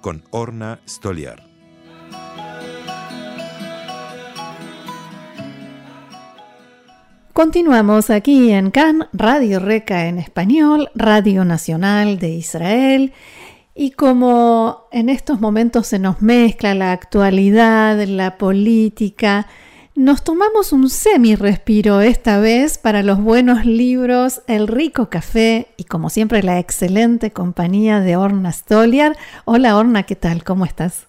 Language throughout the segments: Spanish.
con Orna Stoliar. Continuamos aquí en CAN, Radio Reca en español, Radio Nacional de Israel. Y como en estos momentos se nos mezcla la actualidad, la política, nos tomamos un semi-respiro esta vez para los buenos libros, el rico café y como siempre la excelente compañía de Orna Stoliar. Hola Orna, ¿qué tal? ¿Cómo estás?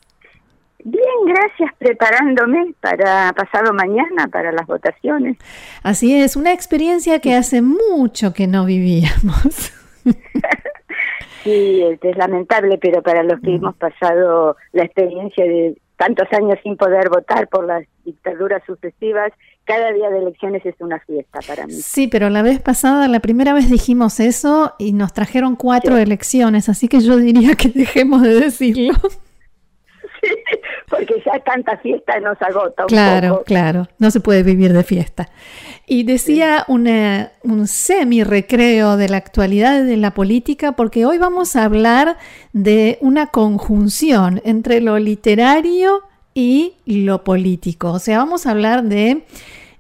Bien, gracias, preparándome para pasado mañana, para las votaciones. Así es, una experiencia que hace mucho que no vivíamos. sí, es lamentable, pero para los que mm. hemos pasado la experiencia de tantos años sin poder votar por las dictaduras sucesivas, cada día de elecciones es una fiesta para mí. Sí, pero la vez pasada, la primera vez dijimos eso y nos trajeron cuatro elecciones, así que yo diría que dejemos de decirlo. Porque ya tanta fiesta nos agota. Un claro, claro, no se puede vivir de fiesta. Y decía una, un semi-recreo de la actualidad de la política, porque hoy vamos a hablar de una conjunción entre lo literario y lo político. O sea, vamos a hablar de,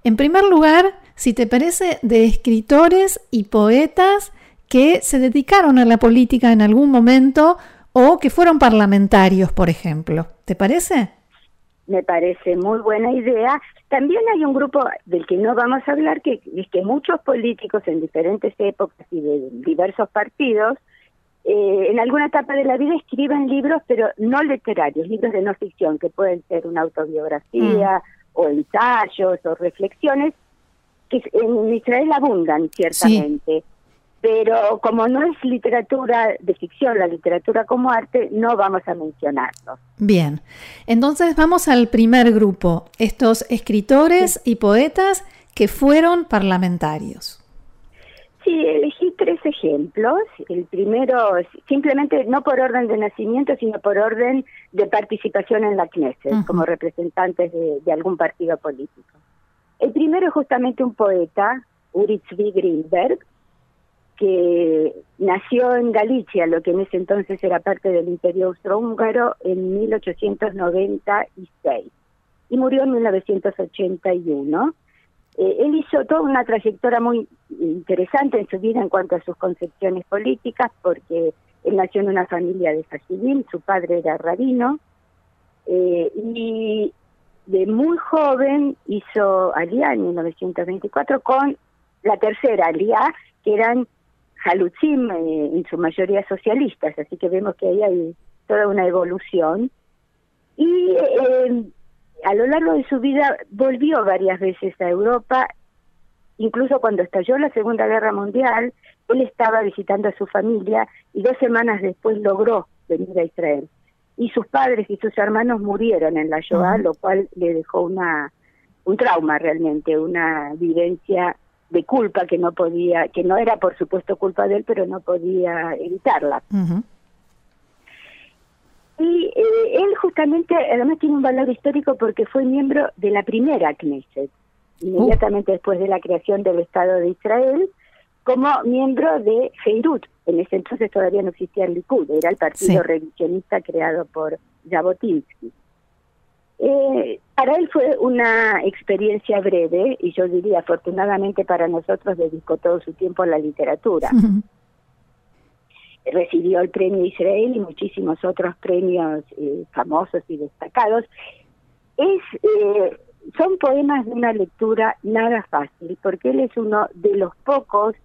en primer lugar, si te parece, de escritores y poetas que se dedicaron a la política en algún momento o que fueron parlamentarios, por ejemplo. ¿Te parece? Me parece muy buena idea. También hay un grupo del que no vamos a hablar, que es que muchos políticos en diferentes épocas y de diversos partidos, eh, en alguna etapa de la vida escriben libros, pero no literarios, libros de no ficción, que pueden ser una autobiografía mm. o ensayos o reflexiones, que en Israel abundan ciertamente pero como no es literatura de ficción, la literatura como arte, no vamos a mencionarlo. Bien, entonces vamos al primer grupo, estos escritores y poetas que fueron parlamentarios. Sí, elegí tres ejemplos. El primero, simplemente no por orden de nacimiento, sino por orden de participación en la Knesset, como representantes de, algún partido político. El primero es justamente un poeta, Uri Tzvi Greenberg, que nació en Galicia, lo que en ese entonces era parte del Imperio Austrohúngaro, en 1896 y murió en 1981. Eh, él hizo toda una trayectoria muy interesante en su vida en cuanto a sus concepciones políticas, porque él nació en una familia de civil, su padre era rabino, eh, y de muy joven hizo aliá en 1924 con la tercera aliá, que eran Jalutzim, eh, en su mayoría socialistas, así que vemos que ahí hay toda una evolución. Y eh, a lo largo de su vida volvió varias veces a Europa, incluso cuando estalló la Segunda Guerra Mundial, él estaba visitando a su familia y dos semanas después logró venir a Israel. Y sus padres y sus hermanos murieron en la Shoah, lo cual le dejó una un trauma realmente, una vivencia de culpa que no podía, que no era por supuesto culpa de él, pero no podía evitarla. Y eh, él justamente, además tiene un valor histórico porque fue miembro de la primera Knesset, inmediatamente después de la creación del Estado de Israel, como miembro de Feirut. En ese entonces todavía no existía el Likud, era el partido revisionista creado por Jabotinsky. Eh, para él fue una experiencia breve y yo diría afortunadamente para nosotros dedicó todo su tiempo a la literatura. Recibió el premio Israel y muchísimos otros premios eh, famosos y destacados. Es, eh, son poemas de una lectura nada fácil porque él es uno de los pocos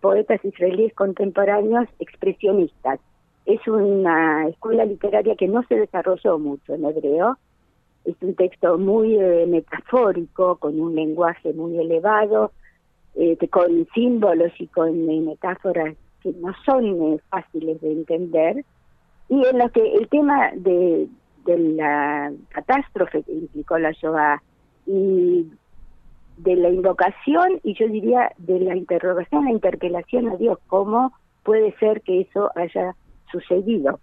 poetas israelíes contemporáneos expresionistas. Es una escuela literaria que no se desarrolló mucho en hebreo, es un texto muy eh, metafórico, con un lenguaje muy elevado, eh, con símbolos y con eh, metáforas que no son fáciles de entender. Y en lo que el tema de, de la catástrofe que implicó la Shoah y de la invocación y yo diría de la interrogación, la interpelación a Dios, cómo puede ser que eso haya sucedido.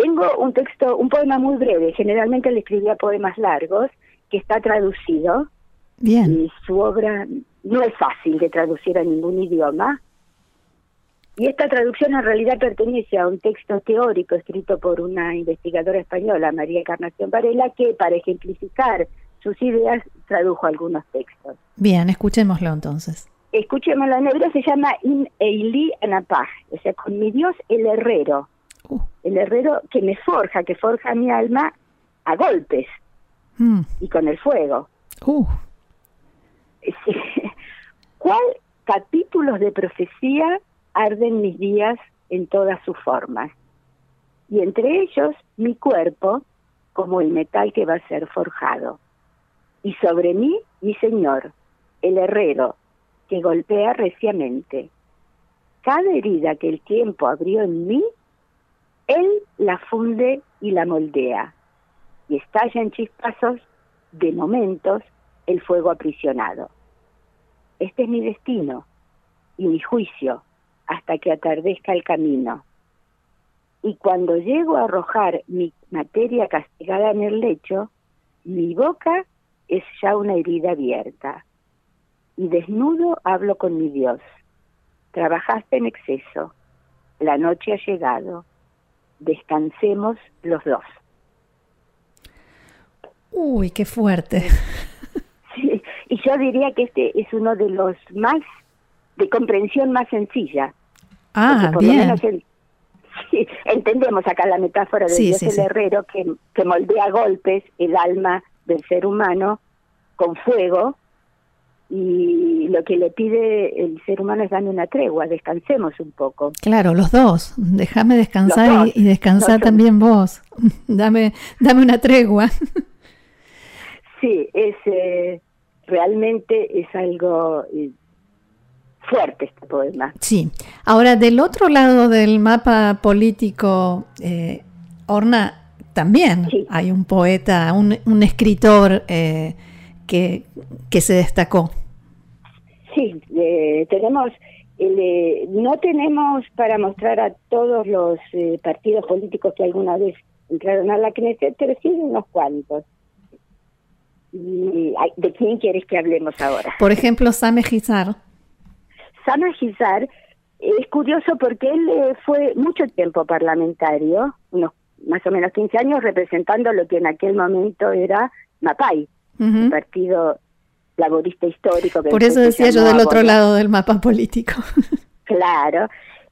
Tengo un texto, un poema muy breve, generalmente le escribía poemas largos, que está traducido. Bien. Y su obra no es fácil de traducir a ningún idioma. Y esta traducción en realidad pertenece a un texto teórico escrito por una investigadora española, María Encarnación Varela, que para ejemplificar sus ideas tradujo algunos textos. Bien, escuchémoslo entonces. Escuchémoslo en hebreo, se llama In Eili Anapah, o sea, con mi Dios el herrero. El herrero que me forja, que forja mi alma a golpes mm. y con el fuego. Uh. ¿Cuál capítulos de profecía arden mis días en todas sus formas? Y entre ellos mi cuerpo como el metal que va a ser forjado y sobre mí mi Señor, el herrero, que golpea reciamente. Cada herida que el tiempo abrió en mí, Él la funde y la moldea, y estalla en chispazos de momentos el fuego aprisionado. Este es mi destino y mi juicio hasta que atardezca el camino. Y cuando llego a arrojar mi materia castigada en el lecho, mi boca es ya una herida abierta. Y desnudo hablo con mi Dios. Trabajaste en exceso. La noche ha llegado. Descansemos los dos. Uy, qué fuerte. Sí, y yo diría que este es uno de los más de comprensión más sencilla. Ah, bien. sí, entendemos acá la metáfora del Dios el herrero que, que moldea golpes el alma del ser humano con fuego y lo que le pide el ser humano es darme una tregua, descansemos un poco. Claro, los dos, déjame descansar y, descansar también vos, dame, dame una tregua. Sí, es eh, realmente es algo eh, fuerte este poema. Sí, ahora del otro lado del mapa político, eh, Orna, también hay un poeta, un, escritor eh, que, que se destacó. Sí, eh, tenemos, eh, no tenemos para mostrar a todos los partidos políticos que alguna vez entraron a la Knesset, pero sí unos cuantos. ¿De quién quieres que hablemos ahora? Por ejemplo, Same Gizar. Same Gizar es curioso porque él fue mucho tiempo parlamentario, unos más o menos 15 años representando lo que en aquel momento era MAPAI, un partido laborista histórico. Por eso decía yo del otro lado del mapa político. claro.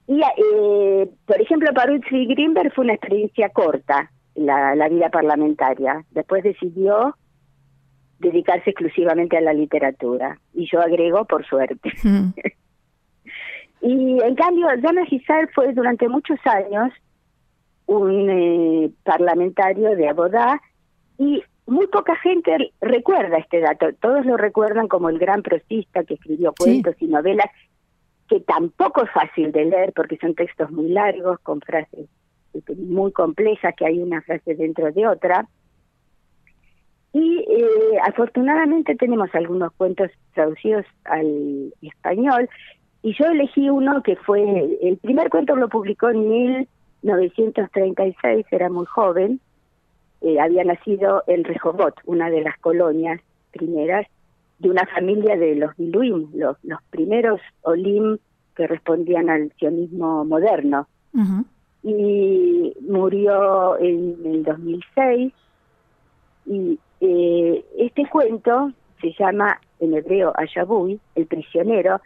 Y, eh, por ejemplo, para Uzi Greenberg fue una experiencia corta la, la vida parlamentaria. Después decidió dedicarse exclusivamente a la literatura. Y yo agrego, por suerte. y en cambio, Dana Gisar fue durante muchos años un eh, parlamentario de Abodá y muy poca gente recuerda este dato. Todos lo recuerdan como el gran prosista que escribió cuentos y novelas, que tampoco es fácil de leer porque son textos muy largos, con frases este, muy complejas, que hay una frase dentro de otra. Y eh, afortunadamente tenemos algunos cuentos traducidos al español, y yo elegí uno que fue, el primer cuento lo publicó en mil 1936, era muy joven, eh, había nacido en Rehoboth, una de las colonias primeras de una familia de los Biluim, los, los primeros Olim que respondían al sionismo moderno. Y murió en el 2006. Y eh, este cuento se llama en hebreo Ayabui, el prisionero,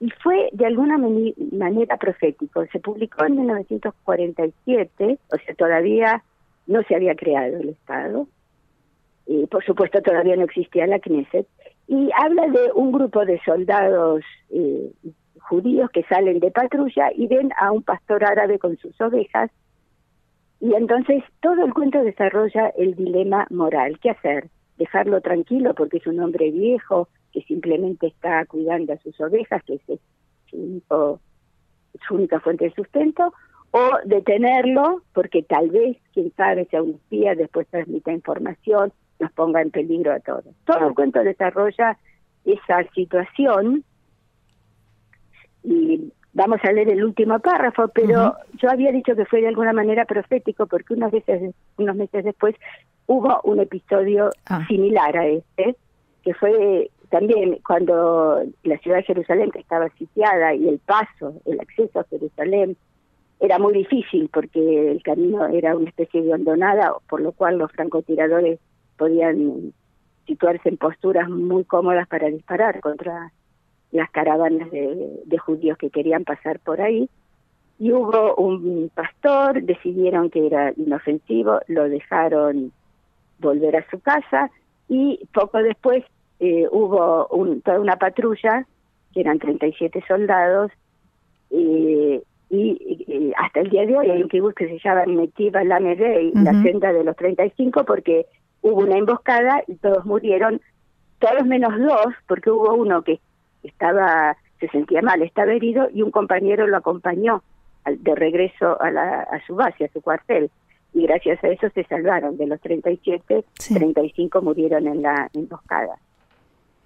y fue de alguna manera profético. Se publicó en 1947, o sea, todavía no se había creado el Estado, y por supuesto todavía no existía la Knesset, y habla de un grupo de soldados eh, judíos que salen de patrulla y ven a un pastor árabe con sus ovejas, y entonces todo el cuento desarrolla el dilema moral, ¿qué hacer? Dejarlo tranquilo porque es un hombre viejo, que simplemente está cuidando a sus ovejas, que es su, única fuente de sustento, o detenerlo, porque tal vez, quién sabe, sea un espía, después transmita información, nos ponga en peligro a todos. Todo el cuento desarrolla esa situación y vamos a leer el último párrafo, pero yo había dicho que fue de alguna manera profético porque unos meses, unos meses después hubo un episodio ah. similar a este, que fue también cuando la ciudad de Jerusalén que estaba sitiada y el paso, el acceso a Jerusalén era muy difícil porque el camino era una especie de hondonada, por lo cual los francotiradores podían situarse en posturas muy cómodas para disparar contra las caravanas de, judíos que querían pasar por ahí. Y hubo un pastor, decidieron que era inofensivo, lo dejaron volver a su casa y poco después eh, hubo toda una patrulla, que eran 37 soldados, eh, y, hasta el día de hoy hay un kibutz que se llama Metiva la y la senda de los 35, porque hubo una emboscada y todos murieron, todos menos dos, porque hubo uno que estaba se sentía mal, estaba herido y un compañero lo acompañó de regreso a, la, a su base, a su cuartel. Y gracias a eso se salvaron. De los 37, 35 murieron en la emboscada.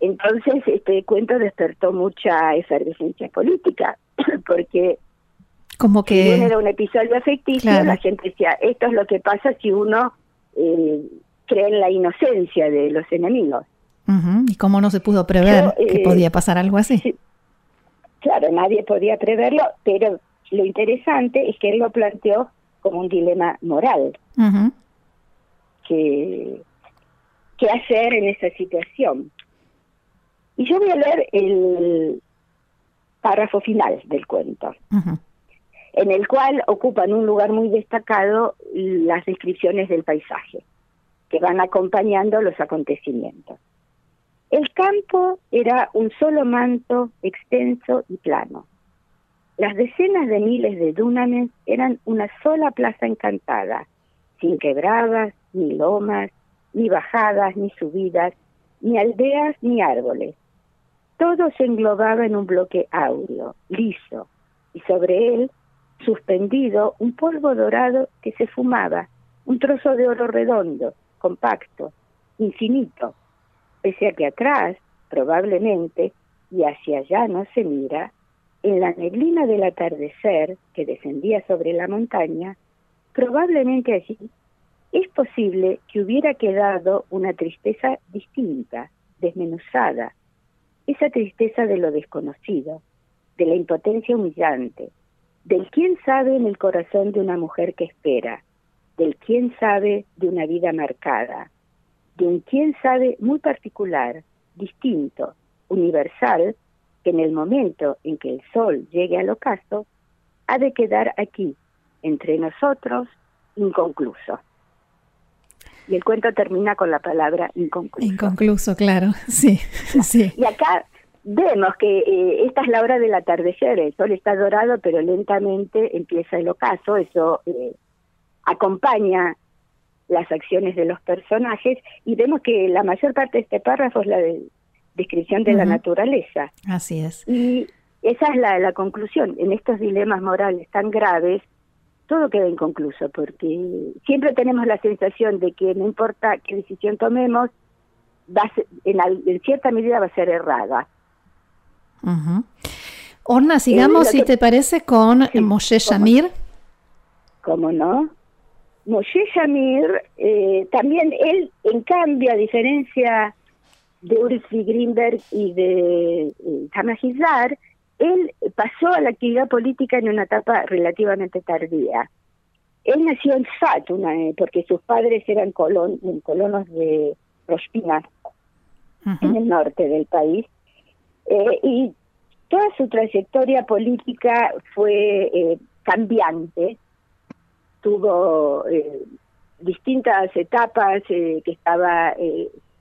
Entonces, este cuento despertó mucha efervescencia política, porque como que era un episodio ficticio, la gente decía, esto es lo que pasa si uno eh, cree en la inocencia de los enemigos. ¿Y cómo no se pudo prever que eh, podía pasar algo así? Claro, nadie podía preverlo, pero lo interesante es que él lo planteó como un dilema moral. que, ¿Qué hacer en esa situación? Y yo voy a leer el párrafo final del cuento, en el cual ocupan un lugar muy destacado las descripciones del paisaje, que van acompañando los acontecimientos. El campo era un solo manto extenso y plano. Las decenas de miles de dúnames eran una sola plaza encantada, sin quebradas, ni lomas, ni bajadas, ni subidas, ni aldeas, ni árboles, todo se englobaba en un bloque áureo, liso, y sobre él, suspendido, un polvo dorado que se fumaba, un trozo de oro redondo, compacto, infinito, pese a que atrás, probablemente, y hacia allá no se mira, en la neblina del atardecer que descendía sobre la montaña, probablemente allí es posible que hubiera quedado una tristeza distinta, desmenuzada, esa tristeza de lo desconocido, de la impotencia humillante, del quién sabe en el corazón de una mujer que espera, del quién sabe de una vida marcada, de un quién sabe muy particular, distinto, universal, que en el momento en que el sol llegue al ocaso, ha de quedar aquí, entre nosotros, inconcluso. Y el cuento termina con la palabra inconcluso. Inconcluso, claro, sí, sí. Y acá vemos que eh, esta es la hora del atardecer, el sol está dorado, pero lentamente empieza el ocaso, eso eh, acompaña las acciones de los personajes y vemos que la mayor parte de este párrafo es la de descripción de la naturaleza. Así es. Y esa es la, la conclusión. En estos dilemas morales tan graves, todo queda inconcluso, porque siempre tenemos la sensación de que no importa qué decisión tomemos, va en, cierta medida va a ser errada. Orna, sigamos, si te parece, con Moshe Shamir. ¿Cómo no? Moshe Shamir, eh, también él, en cambio, a diferencia de Uri Greenberg y de eh, él pasó a la actividad política en una etapa relativamente tardía. Él nació en Sfat, eh, porque sus padres eran colon, colonos de Rospina, en el norte del país, eh, y toda su trayectoria política fue eh, cambiante, tuvo distintas etapas que estaba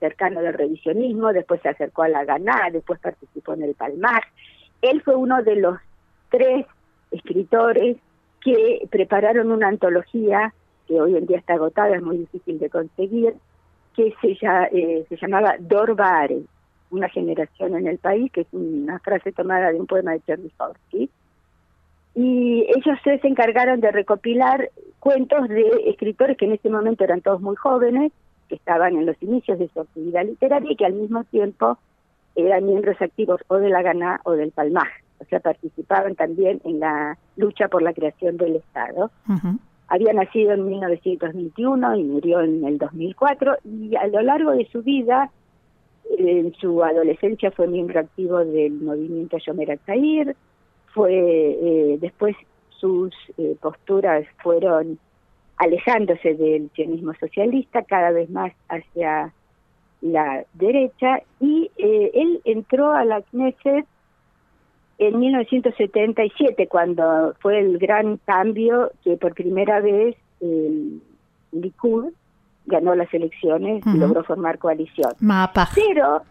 cercano del revisionismo, después se acercó a la Ganá, después participó en el Palmar, él fue uno de los tres escritores que prepararon una antología que hoy en día está agotada, es muy difícil de conseguir, que se, eh, llamaba Dorbare, una generación en el país, que es una frase tomada de un poema de Chernyshkovsky. y ellos se encargaron de recopilar cuentos de escritores que en ese momento eran todos muy jóvenes, que estaban en los inicios de su actividad literaria y que al mismo tiempo eran miembros activos o de la Gana o del Palmaj, o sea, participaban también en la lucha por la creación del Estado. Había nacido en 1921 y murió en el 2004 y a lo largo de su vida, en su adolescencia fue miembro activo del movimiento Yomer Zair, fue eh, después sus eh, posturas fueron alejándose del sionismo socialista cada vez más hacia la derecha y eh, él entró a la Knesset en 1977 cuando fue el gran cambio que por primera vez el Likud ganó las elecciones y logró formar coalición. Mapa. Pero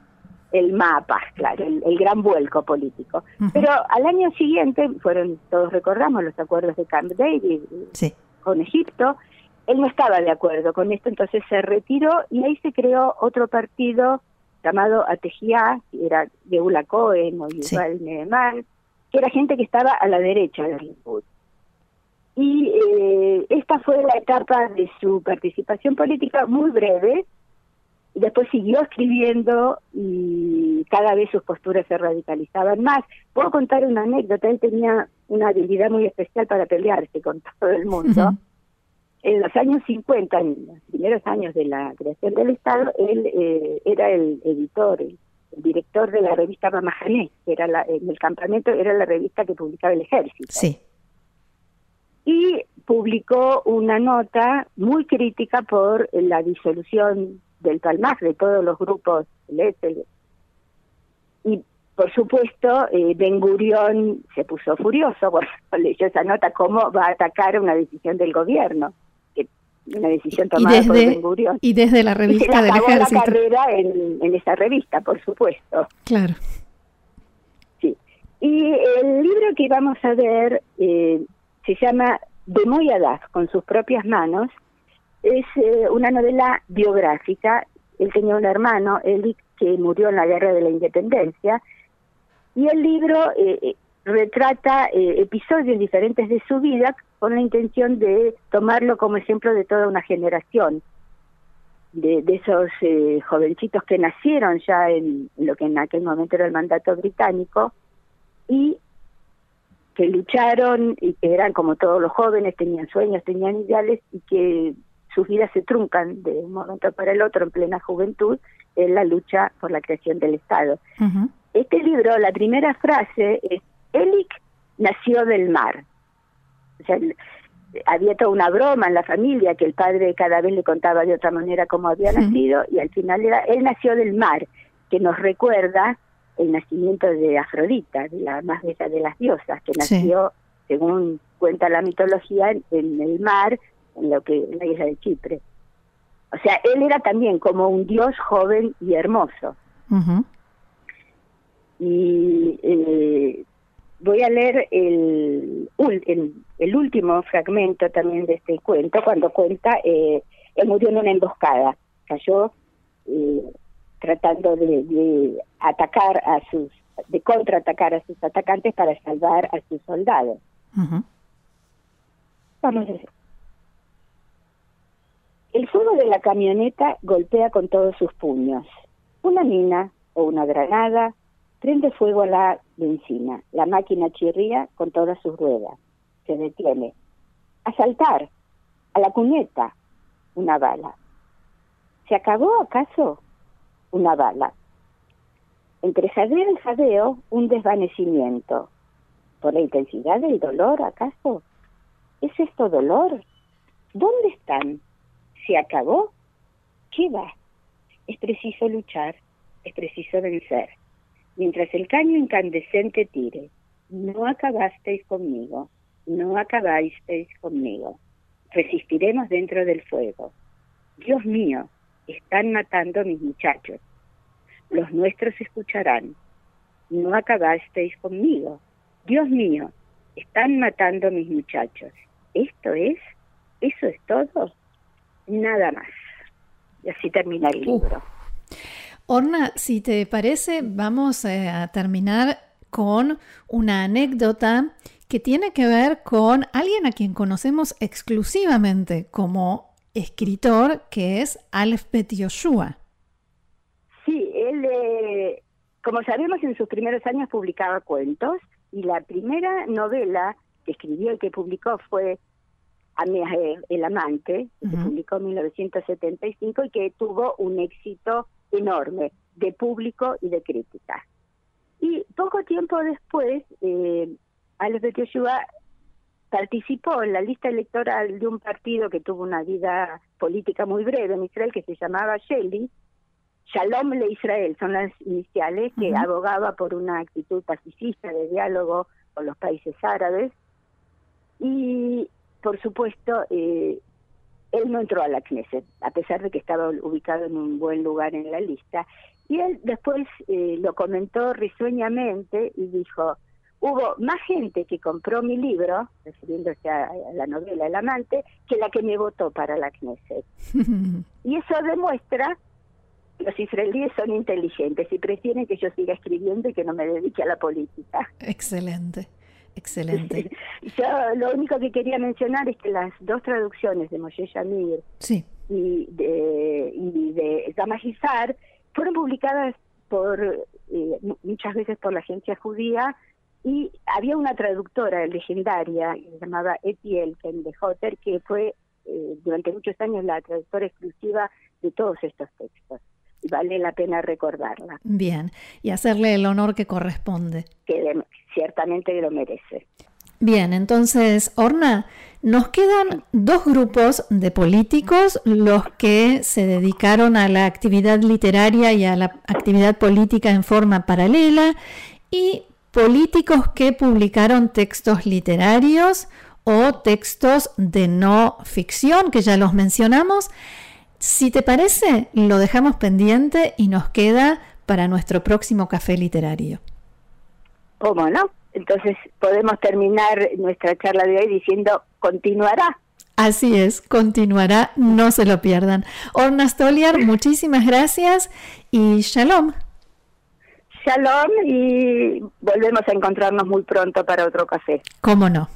el mapa, claro, el, gran vuelco político. Pero al año siguiente, fueron, todos recordamos los acuerdos de Camp David con Egipto, él no estaba de acuerdo con esto, entonces se retiró y ahí se creó otro partido llamado Atejía, que era Geula Cohen o Yuval que era gente que estaba a la derecha del Likud. Y eh, esta fue la etapa de su participación política muy breve, después siguió escribiendo y cada vez sus posturas se radicalizaban más. Puedo contar una anécdota, él tenía una habilidad muy especial para pelearse con todo el mundo. En los años 50, en los primeros años de la creación del Estado, él eh, era el editor, el, director de la revista Mamajané, que era la, en el campamento era la revista que publicaba el ejército. Sí. Y publicó una nota muy crítica por la disolución del Palmaj, de todos los grupos Y por supuesto, eh, Ben Gurión se puso furioso cuando leyó esa nota, cómo va a atacar una decisión del gobierno, una decisión tomada por Ben Gurión. Y desde la revista del ejército. la carrera en, en esa revista, por supuesto. Claro. Sí. Y el libro que vamos a ver eh, se llama De Moyadaz, con sus propias manos, es eh, una novela biográfica. Él tenía un hermano, Eli, que murió en la Guerra de la Independencia, y el libro eh, eh, retrata episodios diferentes de su vida con la intención de tomarlo como ejemplo de toda una generación, de esos jovencitos que nacieron ya en lo que en aquel momento era el mandato británico. Y que lucharon y que eran como todos los jóvenes, tenían sueños, tenían ideales y que sus vidas se truncan de un momento para el otro en plena juventud en la lucha por la creación del Estado. Este libro, la primera frase es, nació del mar. O sea, había toda una broma en la familia que el padre cada vez le contaba de otra manera cómo había nacido y al final era, él nació del mar, que nos recuerda el nacimiento de Afrodita, la más bella de las diosas, que nació, según cuenta la mitología, en el mar en lo que la isla de Chipre. O sea, él era también como un dios joven y hermoso. Y eh, voy a leer el, el, último fragmento también de este cuento, cuando cuenta, eh, él murió en una emboscada, cayó eh, tratando de, atacar a sus, de contraatacar a sus atacantes para salvar a sus soldados. Vamos a ver. El fuego de la camioneta golpea con todos sus puños. Una mina o una granada prende fuego a la benzina. La máquina chirría con todas sus ruedas. Se detiene. A saltar. A la cuneta. Una bala. ¿Se acabó acaso? Una bala. Entre jadeo y jadeo, un desvanecimiento. ¿Por la intensidad del dolor, acaso? ¿Es esto dolor? ¿Dónde están? se acabó, ¿qué va? Es preciso luchar, es preciso vencer. Mientras el caño incandescente tire, no acabasteis conmigo, no acabasteis conmigo. Resistiremos dentro del fuego. Dios mío, están matando a mis muchachos. Los nuestros escucharán. No acabasteis conmigo. Dios mío, están matando a mis muchachos. ¿Esto es? ¿Eso es todo? nada más. Y así termina el libro. Orna, si te parece, vamos eh, a terminar con una anécdota que tiene que ver con alguien a quien conocemos exclusivamente como escritor, que es Aleph Bet Yoshua. Sí, él, eh, como sabemos, en sus primeros años publicaba cuentos y la primera novela que escribió y que publicó fue eh, El amante, que se publicó en 1975 y que tuvo un éxito enorme de público y de crítica. Y poco tiempo después, eh, Alex Yoshua participó en la lista electoral de un partido que tuvo una vida política muy breve en Israel, que se llamaba Shelly, Shalom le Israel, son las iniciales, que abogaba por una actitud pacifista de diálogo con los países árabes. Y, por supuesto, eh, él no entró a la Knesset, a pesar de que estaba ubicado en un buen lugar en la lista. Y él después eh, lo comentó risueñamente y dijo, hubo más gente que compró mi libro, refiriéndose a, la novela El amante, que la que me votó para la Knesset. y eso demuestra que los israelíes son inteligentes y prefieren que yo siga escribiendo y que no me dedique a la política. Excelente. Excelente. Yo lo único que quería mencionar es que las dos traducciones de Moshe Yamir y de, y de fueron publicadas por eh, muchas veces por la agencia judía y había una traductora legendaria que se llamaba Etiel de Hotter que fue eh, durante muchos años la traductora exclusiva de todos estos textos y vale la pena recordarla. Bien, y hacerle el honor que corresponde. Que ciertamente lo merece. Bien, entonces, Orna, nos quedan dos grupos de políticos, los que se dedicaron a la actividad literaria y a la actividad política en forma paralela, y políticos que publicaron textos literarios o textos de no ficción, que ya los mencionamos. Si te parece, lo dejamos pendiente y nos queda para nuestro próximo café literario. ¿Cómo no? Entonces podemos terminar nuestra charla de hoy diciendo continuará. Así es, continuará, no se lo pierdan. Orna Stoliar, muchísimas gracias y shalom. Shalom y volvemos a encontrarnos muy pronto para otro café. ¿Cómo no?